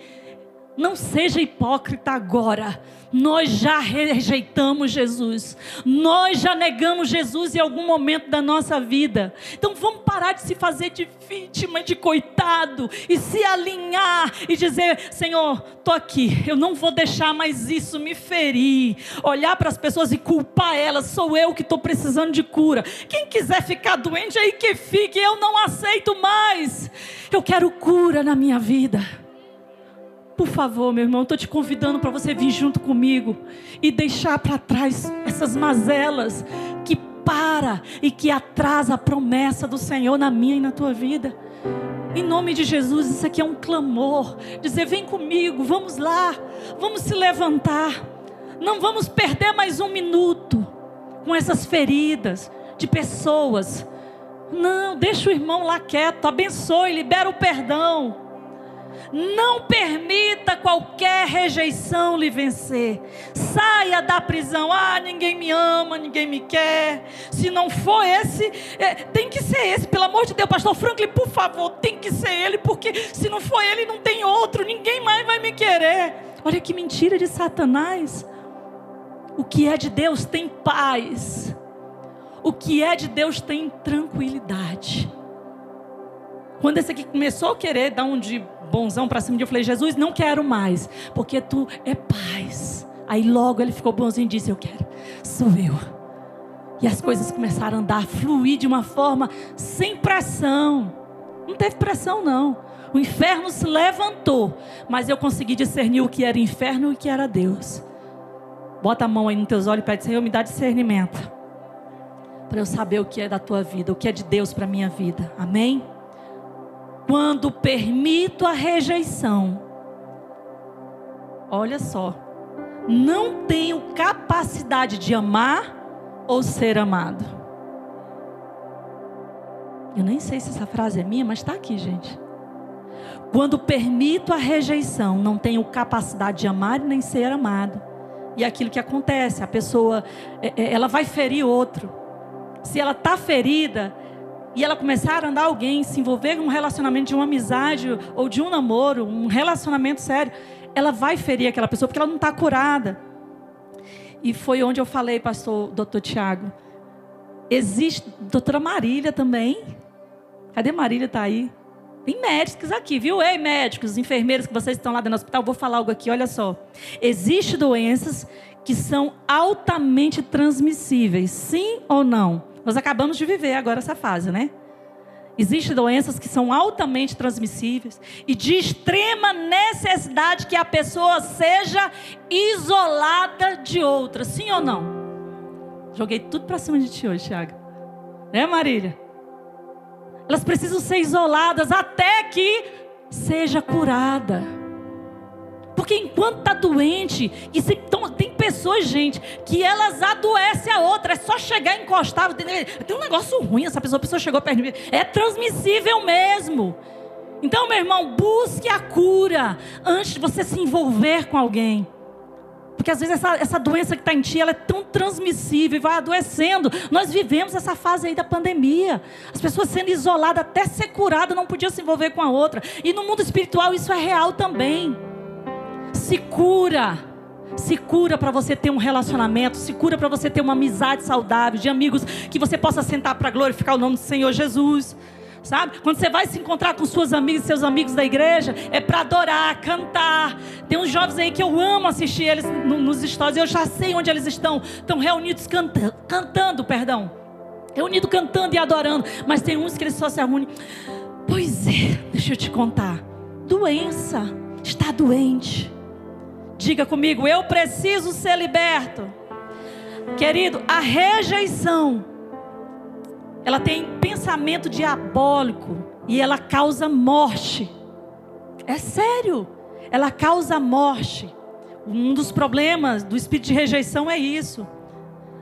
Não seja hipócrita agora. Nós já rejeitamos Jesus. Nós já negamos Jesus em algum momento da nossa vida. Então vamos parar de se fazer de vítima, de coitado e se alinhar e dizer: Senhor, estou aqui. Eu não vou deixar mais isso me ferir. Olhar para as pessoas e culpar elas. Sou eu que estou precisando de cura. Quem quiser ficar doente aí que fique. Eu não aceito mais. Eu quero cura na minha vida. Por favor, meu irmão, estou te convidando para você vir junto comigo e deixar para trás essas mazelas que para e que atrasa a promessa do Senhor na minha e na tua vida. Em nome de Jesus, isso aqui é um clamor. Dizer, vem comigo, vamos lá, vamos se levantar. Não vamos perder mais um minuto com essas feridas de pessoas. Não, deixa o irmão lá quieto, abençoe, libera o perdão. Não permita qualquer rejeição lhe vencer. Saia da prisão. Ah, ninguém me ama, ninguém me quer. Se não for esse, é, tem que ser esse. Pelo amor de Deus, Pastor Franklin, por favor, tem que ser ele, porque se não for ele, não tem outro. Ninguém mais vai me querer. Olha que mentira de Satanás. O que é de Deus tem paz. O que é de Deus tem tranquilidade. Quando esse aqui começou a querer dar um de bonzão para cima de eu falei, Jesus, não quero mais, porque tu é paz. Aí logo ele ficou bonzinho e disse, eu quero, sou eu. E as coisas começaram a andar, fluir de uma forma sem pressão. Não teve pressão, não. O inferno se levantou, mas eu consegui discernir o que era inferno e o que era Deus. Bota a mão aí nos teus olhos e pede, Senhor, me dá discernimento. Para eu saber o que é da tua vida, o que é de Deus para a minha vida. Amém? Quando permito a rejeição, olha só, não tenho capacidade de amar ou ser amado. Eu nem sei se essa frase é minha, mas está aqui, gente. Quando permito a rejeição, não tenho capacidade de amar nem ser amado. E aquilo que acontece, a pessoa, é, é, ela vai ferir outro. Se ela está ferida, e ela começar a andar alguém, se envolver em um relacionamento de uma amizade ou de um namoro, um relacionamento sério, ela vai ferir aquela pessoa porque ela não está curada. E foi onde eu falei, pastor doutor Tiago. Existe, doutora Marília também. Cadê Marília? Está aí. Tem médicos aqui, viu? Ei, médicos, enfermeiros que vocês estão lá dentro do hospital, vou falar algo aqui, olha só. Existem doenças que são altamente transmissíveis, sim ou não? Nós acabamos de viver agora essa fase, né? Existem doenças que são altamente transmissíveis e de extrema necessidade que a pessoa seja isolada de outra, sim ou não? Joguei tudo para cima de ti hoje, Thiago. Né, Marília? Elas precisam ser isoladas até que seja curada. Porque enquanto está doente, e se, então, tem pessoas, gente, que elas adoecem a outra. É só chegar e encostar. Tem, tem um negócio ruim, essa pessoa, a pessoa chegou perto de mim. É transmissível mesmo. Então, meu irmão, busque a cura antes de você se envolver com alguém. Porque às vezes essa, essa doença que está em ti, ela é tão transmissível e vai adoecendo. Nós vivemos essa fase aí da pandemia. As pessoas sendo isoladas, até ser curada, não podia se envolver com a outra. E no mundo espiritual isso é real também. Se cura. Se cura para você ter um relacionamento, se cura para você ter uma amizade saudável, de amigos que você possa sentar para glorificar o nome do Senhor Jesus. Sabe? Quando você vai se encontrar com suas amigas, seus amigos da igreja, é para adorar, cantar. Tem uns jovens aí que eu amo assistir eles nos stories, eu já sei onde eles estão. Estão reunidos canta, cantando, perdão. Reunidos cantando e adorando. Mas tem uns que eles só se reúnem. Pois é, deixa eu te contar. Doença, está doente. Diga comigo, eu preciso ser liberto. Querido, a rejeição ela tem pensamento diabólico e ela causa morte. É sério, ela causa morte. Um dos problemas do espírito de rejeição é isso.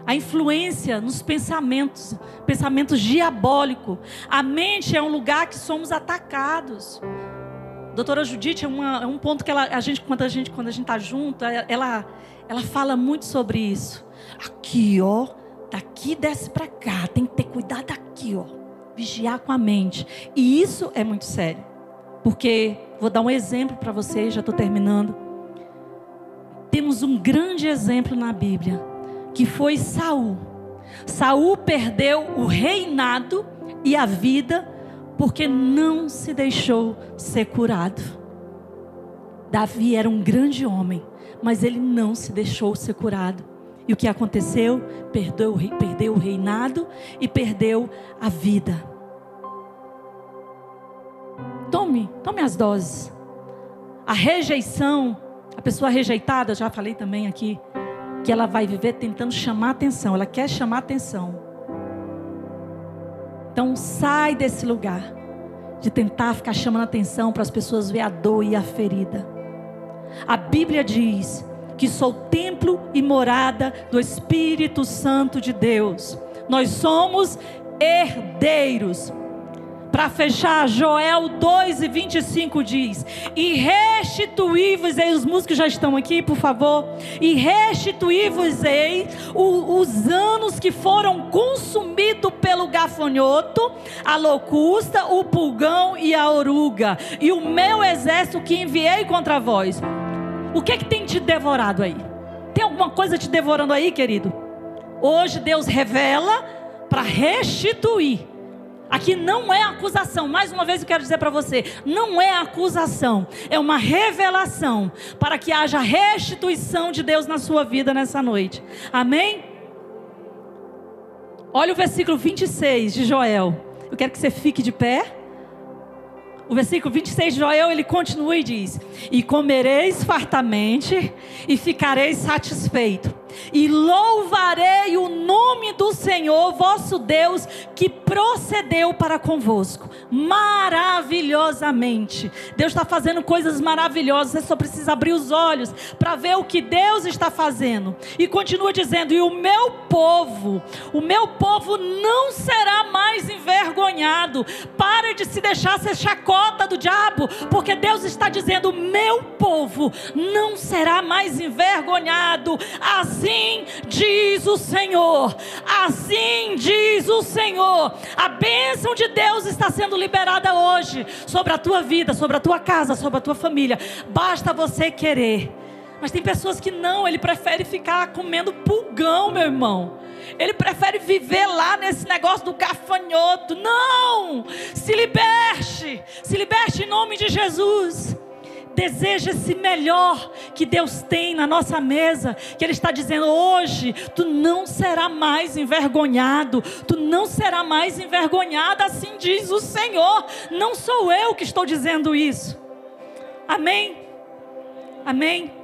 A influência nos pensamentos, pensamentos diabólicos. A mente é um lugar que somos atacados. Doutora Judite é, uma, é um ponto que ela, a gente, quando a gente quando a gente está junto, ela, ela fala muito sobre isso. Aqui, ó, Daqui desce para cá, tem que ter cuidado aqui, ó. Vigiar com a mente. E isso é muito sério. Porque vou dar um exemplo para vocês, já estou terminando. Temos um grande exemplo na Bíblia, que foi Saul. Saul perdeu o reinado e a vida porque não se deixou ser curado. Davi era um grande homem, mas ele não se deixou ser curado. E o que aconteceu? Perdeu, perdeu o reinado e perdeu a vida. Tome, tome as doses. A rejeição, a pessoa rejeitada, já falei também aqui, que ela vai viver tentando chamar atenção, ela quer chamar atenção. Então sai desse lugar de tentar ficar chamando atenção para as pessoas ver a dor e a ferida. A Bíblia diz que sou templo e morada do Espírito Santo de Deus. Nós somos herdeiros. Para fechar, Joel 2 e 25 diz: E restituí-vos-ei, os músicos já estão aqui, por favor. E restituí-vos-ei os anos que foram consumidos pelo gafanhoto, a locusta, o pulgão e a oruga, e o meu exército que enviei contra vós. O que é que tem te devorado aí? Tem alguma coisa te devorando aí, querido? Hoje Deus revela para restituir. Aqui não é acusação. Mais uma vez eu quero dizer para você, não é acusação, é uma revelação para que haja restituição de Deus na sua vida nessa noite. Amém? Olha o versículo 26 de Joel. Eu quero que você fique de pé o versículo 26 de Joel, ele continua e diz: E comereis fartamente, e ficareis satisfeito, e louvarei o nome do Senhor vosso Deus, que procedeu para convosco, maravilhosamente. Deus está fazendo coisas maravilhosas, você só precisa abrir os olhos para ver o que Deus está fazendo. E continua dizendo: E o meu povo, o meu povo não será mais envergonhado. Para de se deixar ser chacota do diabo, porque Deus está dizendo: Meu povo não será mais envergonhado. Assim diz o Senhor. Assim diz o Senhor. A bênção de Deus está sendo liberada hoje sobre a tua vida, sobre a tua casa, sobre a tua família. Basta você querer. Mas tem pessoas que não, ele prefere ficar comendo pulgão, meu irmão. Ele prefere viver lá nesse negócio do gafanhoto. Não! Se liberte! Se liberte em nome de Jesus. Deseja esse melhor que Deus tem na nossa mesa, que Ele está dizendo hoje, tu não será mais envergonhado, tu não será mais envergonhada, assim diz o Senhor, não sou eu que estou dizendo isso. Amém? Amém?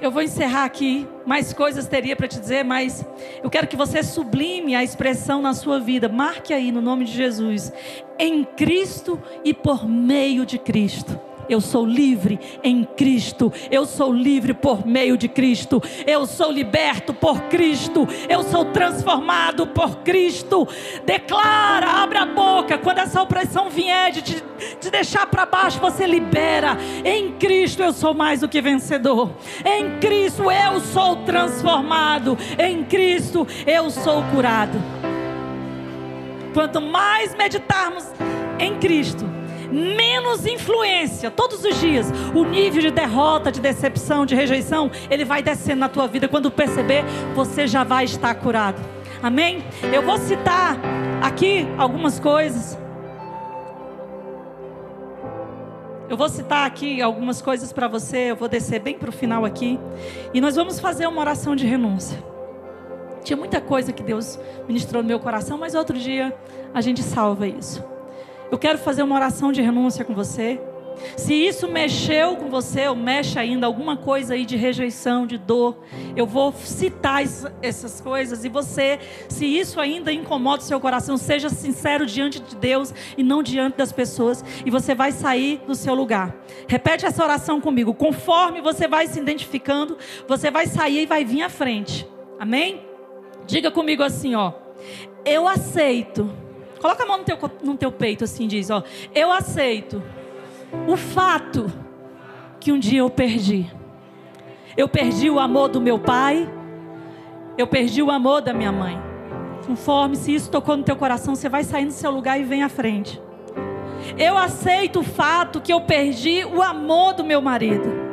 Eu vou encerrar aqui. Mais coisas teria para te dizer, mas eu quero que você sublime a expressão na sua vida. Marque aí no nome de Jesus. Em Cristo e por meio de Cristo. Eu sou livre em Cristo. Eu sou livre por meio de Cristo. Eu sou liberto por Cristo. Eu sou transformado por Cristo. Declara, abre a boca. Quando essa opressão vier de te, te deixar para baixo, você libera. Em Cristo eu sou mais do que vencedor. Em Cristo eu sou transformado. Em Cristo eu sou curado. Quanto mais meditarmos em Cristo, menos influência todos os dias. O nível de derrota, de decepção, de rejeição, ele vai descendo na tua vida. Quando perceber, você já vai estar curado. Amém? Eu vou citar aqui algumas coisas. Eu vou citar aqui algumas coisas para você. Eu vou descer bem para o final aqui. E nós vamos fazer uma oração de renúncia. Tinha muita coisa que Deus ministrou no meu coração, mas outro dia a gente salva isso. Eu quero fazer uma oração de renúncia com você. Se isso mexeu com você, ou mexe ainda alguma coisa aí de rejeição, de dor, eu vou citar essas coisas. E você, se isso ainda incomoda o seu coração, seja sincero diante de Deus e não diante das pessoas. E você vai sair do seu lugar. Repete essa oração comigo. Conforme você vai se identificando, você vai sair e vai vir à frente. Amém? Diga comigo assim, ó. Eu aceito Coloca a mão no teu, no teu peito assim, diz, ó. Eu aceito o fato que um dia eu perdi. Eu perdi o amor do meu pai. Eu perdi o amor da minha mãe. Conforme se isso tocou no teu coração, você vai sair do seu lugar e vem à frente. Eu aceito o fato que eu perdi o amor do meu marido.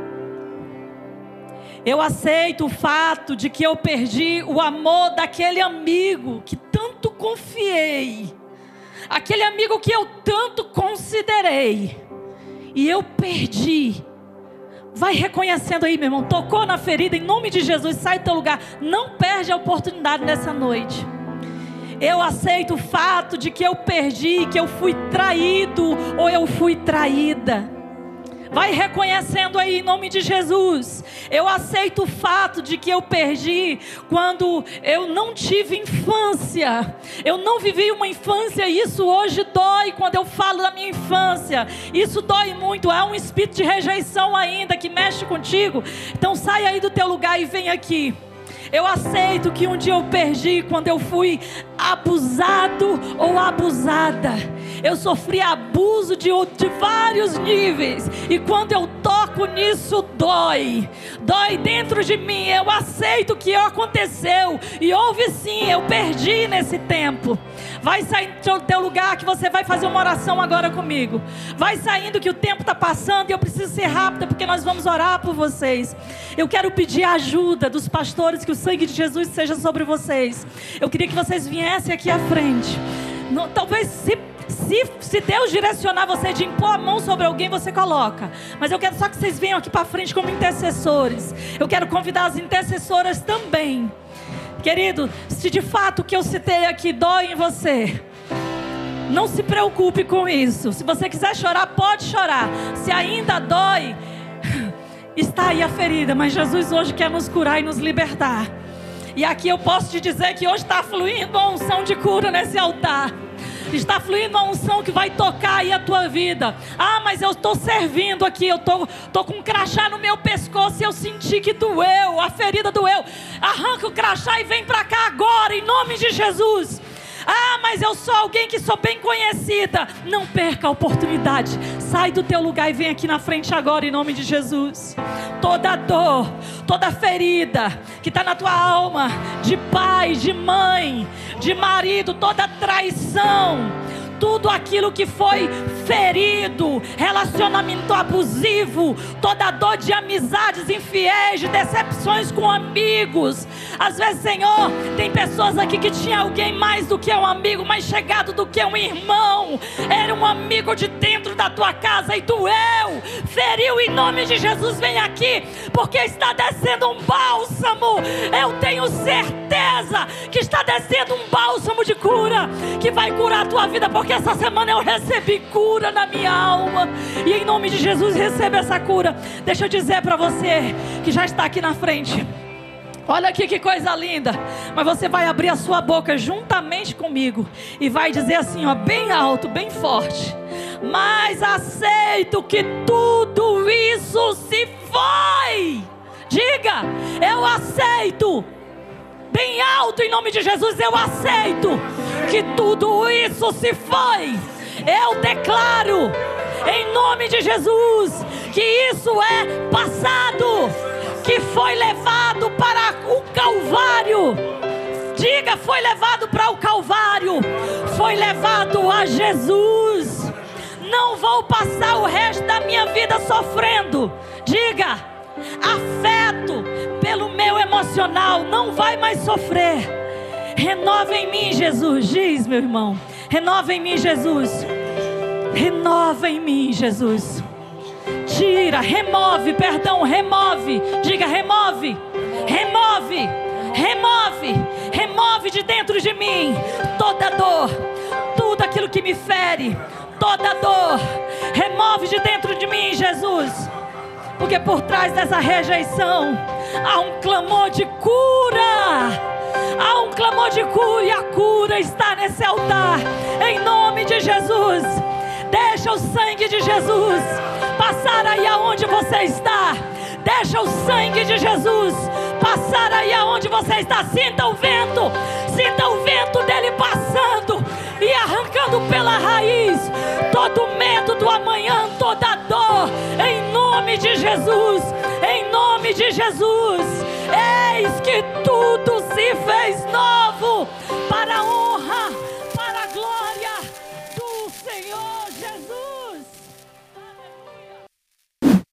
Eu aceito o fato de que eu perdi o amor daquele amigo que tanto confiei aquele amigo que eu tanto considerei, e eu perdi. Vai reconhecendo aí, meu irmão. Tocou na ferida, em nome de Jesus, sai do teu lugar. Não perde a oportunidade nessa noite. Eu aceito o fato de que eu perdi, que eu fui traído ou eu fui traída. Vai reconhecendo aí em nome de Jesus. Eu aceito o fato de que eu perdi quando eu não tive infância. Eu não vivi uma infância e isso hoje dói quando eu falo da minha infância. Isso dói muito. Há um espírito de rejeição ainda que mexe contigo. Então sai aí do teu lugar e vem aqui. Eu aceito que um dia eu perdi quando eu fui abusado ou abusada. Eu sofri abuso de, de vários níveis. E quando eu toco nisso, dói. Dói dentro de mim. Eu aceito que aconteceu. E houve sim, eu perdi nesse tempo. Vai sair do teu lugar que você vai fazer uma oração agora comigo. Vai saindo que o tempo está passando e eu preciso ser rápida porque nós vamos orar por vocês. Eu quero pedir ajuda dos pastores, que o sangue de Jesus seja sobre vocês. Eu queria que vocês viessem aqui à frente. talvez se se, se, Deus direcionar você de impor a mão sobre alguém, você coloca. Mas eu quero só que vocês venham aqui para frente como intercessores. Eu quero convidar as intercessoras também. Querido, se de fato o que eu citei aqui dói em você, não se preocupe com isso. Se você quiser chorar, pode chorar. Se ainda dói, está aí a ferida, mas Jesus hoje quer nos curar e nos libertar. E aqui eu posso te dizer que hoje está fluindo a unção de cura nesse altar. Está fluindo uma unção que vai tocar aí a tua vida. Ah, mas eu estou servindo aqui, eu estou tô, tô com um crachá no meu pescoço e eu senti que doeu, a ferida doeu. Arranca o crachá e vem para cá agora, em nome de Jesus. Ah, mas eu sou alguém que sou bem conhecida. Não perca a oportunidade. Sai do teu lugar e vem aqui na frente agora, em nome de Jesus. Toda dor, toda ferida que está na tua alma, de pai, de mãe, de marido, toda traição tudo aquilo que foi ferido, relacionamento abusivo, toda dor de amizades infiéis, de decepções com amigos. Às vezes, Senhor, tem pessoas aqui que tinha alguém mais do que um amigo, mais chegado do que um irmão. Era um amigo de dentro da tua casa e doeu, feriu em nome de Jesus. Vem aqui, porque está descendo um bálsamo. Eu tenho certeza que está descendo um bálsamo de cura que vai curar a tua vida, porque essa semana eu recebi cura na minha alma. E em nome de Jesus, receba essa cura. Deixa eu dizer para você que já está aqui na frente. Olha aqui que coisa linda. Mas você vai abrir a sua boca juntamente comigo e vai dizer assim, ó, bem alto, bem forte. Mas aceito que tudo isso se foi. Diga, eu aceito. Bem alto em nome de Jesus, eu aceito que tudo isso se foi. Eu declaro em nome de Jesus que isso é passado que foi levado para o Calvário. Diga, foi levado para o Calvário. Foi levado a Jesus. Não vou passar o resto da minha vida sofrendo. Diga, afeto pelo meu emocional não vai mais sofrer. Renova em mim, Jesus. Diz, meu irmão. Renova em mim, Jesus. Renova em mim, Jesus tira, remove, perdão, remove. Diga remove, remove, remove, remove de dentro de mim toda dor, tudo aquilo que me fere, toda dor. Remove de dentro de mim, Jesus. Porque por trás dessa rejeição há um clamor de cura. Há um clamor de cura e a cura está nesse altar. Em nome de Jesus. Deixa o sangue de Jesus passar aí aonde você está. Deixa o sangue de Jesus passar aí aonde você está. Sinta o vento, sinta o vento dele passando e arrancando pela raiz todo medo do amanhã, toda dor, em nome de Jesus, em nome de Jesus, eis que tudo se fez novo para um